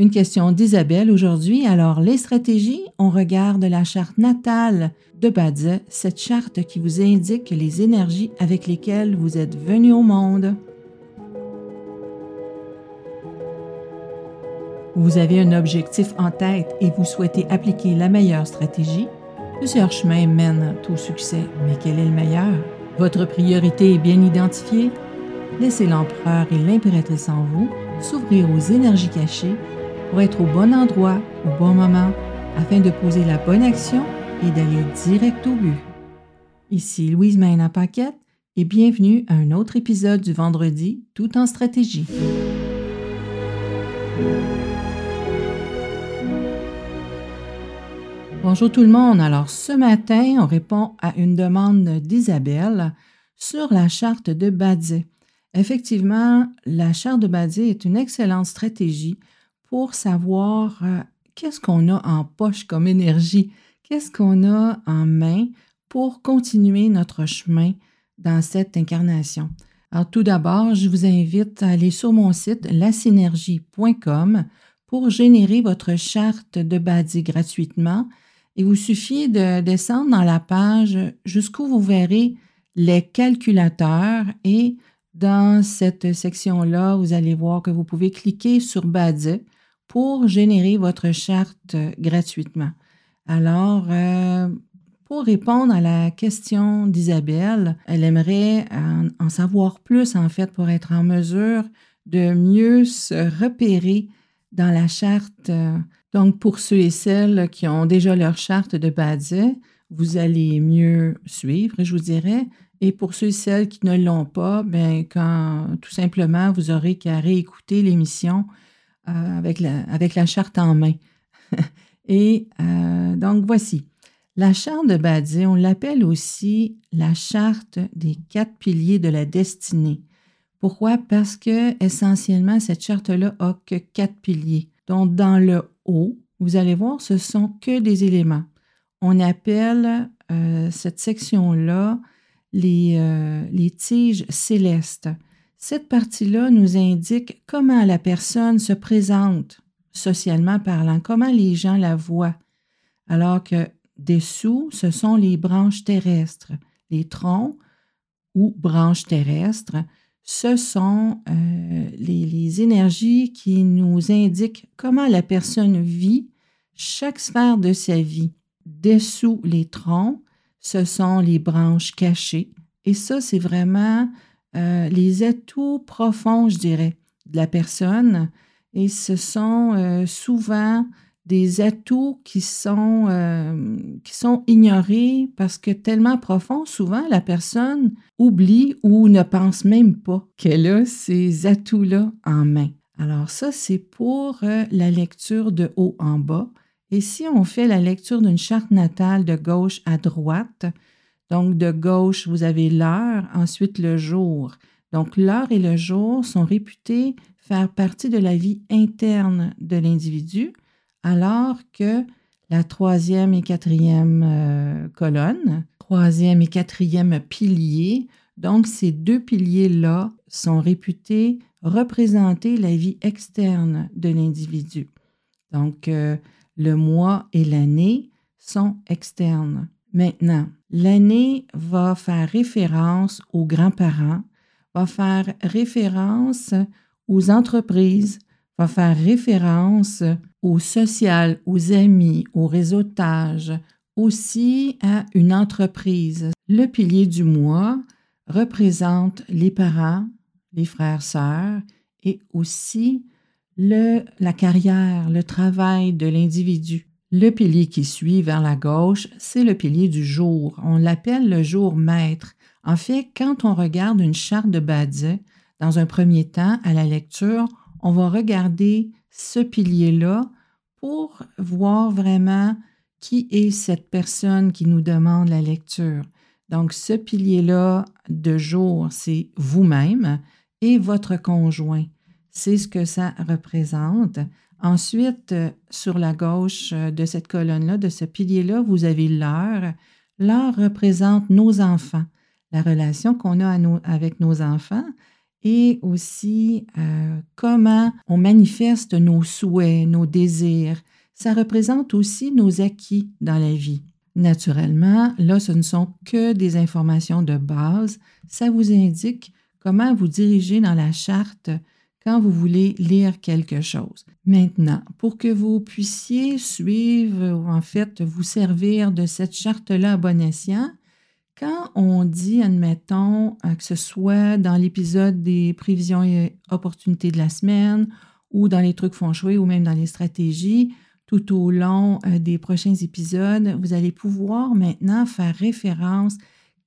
Une question d'Isabelle aujourd'hui. Alors, les stratégies, on regarde la charte natale de Badze, cette charte qui vous indique les énergies avec lesquelles vous êtes venu au monde. Vous avez un objectif en tête et vous souhaitez appliquer la meilleure stratégie. Plusieurs chemins mènent au succès, mais quel est le meilleur? Votre priorité est bien identifiée? Laissez l'empereur et l'impératrice en vous s'ouvrir aux énergies cachées pour être au bon endroit au bon moment afin de poser la bonne action et d'aller direct au but. Ici Louise Maina Paquette et bienvenue à un autre épisode du vendredi tout en stratégie. Bonjour tout le monde. Alors ce matin, on répond à une demande d'Isabelle sur la charte de Badzé. Effectivement, la charte de Badzé est une excellente stratégie pour savoir euh, qu'est-ce qu'on a en poche comme énergie, qu'est-ce qu'on a en main pour continuer notre chemin dans cette incarnation? Alors tout d'abord, je vous invite à aller sur mon site lasynergie.com pour générer votre charte de Badi gratuitement. Il vous suffit de descendre dans la page jusqu'où vous verrez les calculateurs et dans cette section-là, vous allez voir que vous pouvez cliquer sur Badi pour générer votre charte gratuitement. Alors, euh, pour répondre à la question d'Isabelle, elle aimerait en, savoir plus, en fait, pour être en mesure de mieux se repérer dans la charte. Donc, pour ceux et celles qui ont déjà leur charte de Badze, vous allez mieux suivre, je vous dirais. Et pour ceux et celles qui ne l'ont pas, bien, quand tout simplement, vous aurez qu'à réécouter l'émission euh, avec, la, charte en main. Et euh, donc voici. La charte de Badi, on l'appelle aussi la charte des quatre piliers de la destinée. Pourquoi? Parce que essentiellement, cette charte-là a que quatre piliers. Donc, dans le haut, vous allez voir, ce sont que des éléments. On appelle euh, cette section-là les tiges célestes. Cette partie-là nous indique comment la personne se présente socialement parlant, comment les gens la voient, alors que dessous, ce sont les branches terrestres. Les troncs ou branches terrestres, ce sont euh, les, les, énergies qui nous indiquent comment la personne vit chaque sphère de sa vie. Dessous les troncs, ce sont les branches cachées. Et ça, c'est vraiment euh, les atouts profonds, je dirais, de la personne. Et ce sont euh, souvent des atouts qui sont, euh, qui sont ignorés parce que tellement profonds, souvent la personne oublie ou ne pense même pas qu'elle a ces atouts-là en main. Alors ça, c'est pour la lecture de haut en bas. Et si on fait la lecture d'une charte natale de gauche à droite, donc, de gauche, vous avez l'heure, ensuite le jour. Donc, l'heure et le jour sont réputés faire partie de la vie interne de l'individu, alors que la troisième et quatrième euh, colonne, troisième et quatrième pilier, donc ces deux piliers-là sont réputés représenter la vie externe de l'individu. Donc, euh, le mois et l'année sont externes. Maintenant, l'année va faire référence aux grands-parents, va faire référence aux entreprises, va faire référence au social, aux amis, au réseautage, aussi à une entreprise. Le pilier du mois représente les parents, les frères, sœurs et aussi le, la carrière, le travail de l'individu. Le pilier qui suit vers la gauche, c'est le pilier du jour. On l'appelle le jour maître. En fait, quand on regarde une charte de Badze, dans un premier temps, à la lecture, on va regarder ce pilier-là pour voir vraiment qui est cette personne qui nous demande la lecture. Donc, ce pilier-là de jour, c'est vous-même et votre conjoint. C'est ce que ça représente. Ensuite, euh, sur la gauche euh, de cette colonne-là, de ce pilier-là, vous avez l'heure. L'heure représente nos enfants, la relation qu'on a avec nos enfants. et aussi euh, comment on manifeste nos souhaits, nos désirs. Ça représente aussi nos acquis dans la vie. Naturellement, là, ce ne sont que des informations de base. Ça vous indique comment vous diriger dans la charte quand vous voulez lire quelque chose. Maintenant, pour que vous puissiez suivre ou en fait vous servir de cette charte-là à bon escient, quand on dit, admettons, euh, que ce soit dans l'épisode des prévisions et opportunités de la semaine ou dans les trucs font ou même dans les stratégies, tout au long euh, des prochains épisodes, vous allez pouvoir maintenant faire référence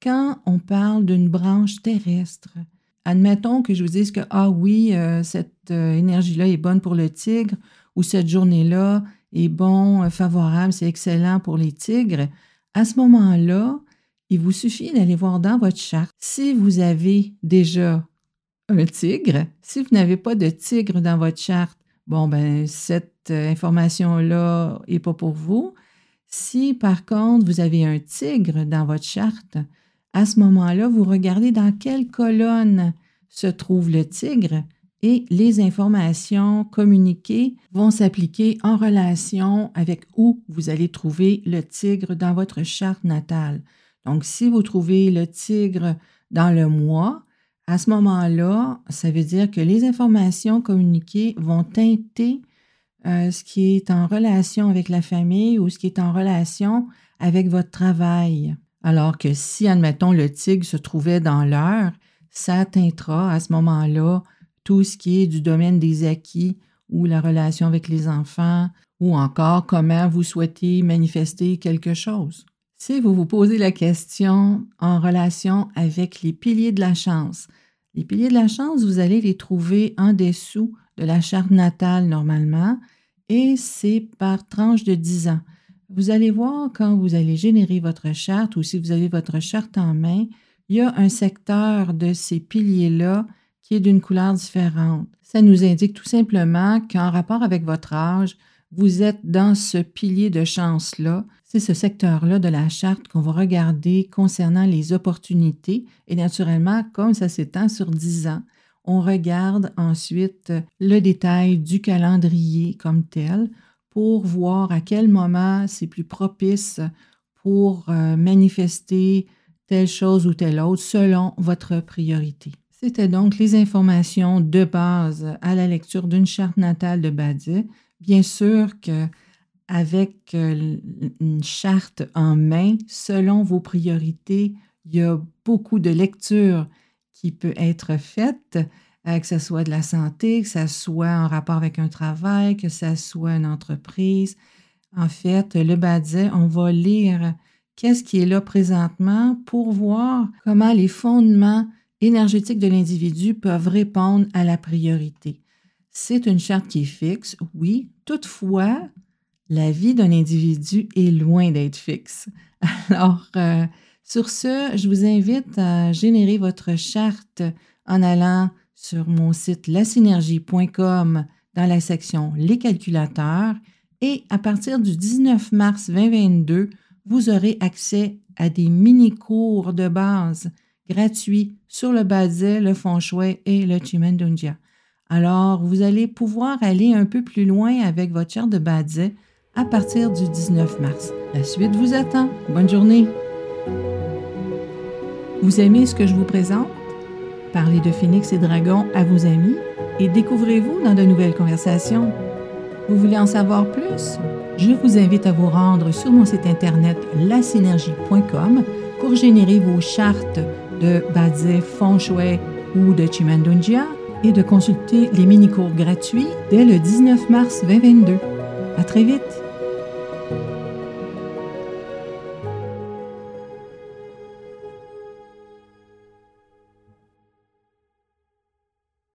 quand on parle d'une branche terrestre. Admettons que je vous dise que, ah oui, euh, cette énergie-là est bonne pour le tigre ou cette journée-là est bon, favorable, c'est excellent pour les tigres. À ce moment-là, il vous suffit d'aller voir dans votre charte si vous avez déjà un tigre. Si vous n'avez pas de tigre dans votre charte, bon, ben, cette euh, information-là n'est pas pour vous. Si par contre vous avez un tigre dans votre charte, à ce moment-là, vous regardez dans quelle colonne se trouve le tigre et les informations communiquées vont s'appliquer en relation avec où vous allez trouver le tigre dans votre charte natale. Donc, si vous trouvez le tigre dans le mois, à ce moment-là, ça veut dire que les informations communiquées vont teinter euh, ce qui est en relation avec la famille ou ce qui est en relation avec votre travail. Alors que si, admettons, le tigre se trouvait dans l'heure, ça teintera à ce moment-là tout ce qui est du domaine des acquis ou la relation avec les enfants ou encore comment vous souhaitez manifester quelque chose. Si vous vous posez la question en relation avec les piliers de la chance, les piliers de la chance, vous allez les trouver en dessous de la charte natale normalement et c'est par tranche de 10 ans. Vous allez voir quand vous allez générer votre charte ou si vous avez votre charte en main, il y a un secteur de ces piliers-là qui est d'une couleur différente. Ça nous indique tout simplement qu'en rapport avec votre âge, vous êtes dans ce pilier de chance-là. C'est ce secteur-là de la charte qu'on va regarder concernant les opportunités. Et naturellement, comme ça s'étend sur 10 ans, on regarde ensuite le détail du calendrier comme tel pour voir à quel moment c'est plus propice pour euh, manifester telle chose ou telle autre selon votre priorité. C'était donc les informations de base à la lecture d'une charte natale de Badie. Bien sûr qu'avec euh, une charte en main, selon vos priorités, il y a beaucoup de lectures qui peut être faite, euh, que ce soit de la santé, que ce soit en rapport avec un travail, que ce soit une entreprise. En fait, le Badze, on va lire qu'est-ce qui est là présentement pour voir comment les fondements énergétiques de l'individu peuvent répondre à la priorité. C'est une charte qui est fixe, oui. Toutefois, la vie d'un individu est loin d'être fixe. Alors, euh, sur ce, je vous invite à générer votre charte en allant sur mon site lasynergie.com dans la section Les calculateurs et à partir du 19 mars 2022, vous aurez accès à des mini-cours de base gratuits sur le Bazet, le shui et le Chimendunjia. Alors, vous allez pouvoir aller un peu plus loin avec votre charte de Badze à partir du 19 mars. La suite vous attend. Bonne journée. Vous aimez ce que je vous présente? Parlez de Phoenix et Dragon à vos amis et découvrez-vous dans de nouvelles conversations. Vous voulez en savoir plus? Je vous invite à vous rendre sur mon site internet lasynergie.com pour générer vos chartes de Badze, Feng Shui ou de Chimandunjia et de consulter les mini-cours gratuits dès le 19 mars 2022. À très vite!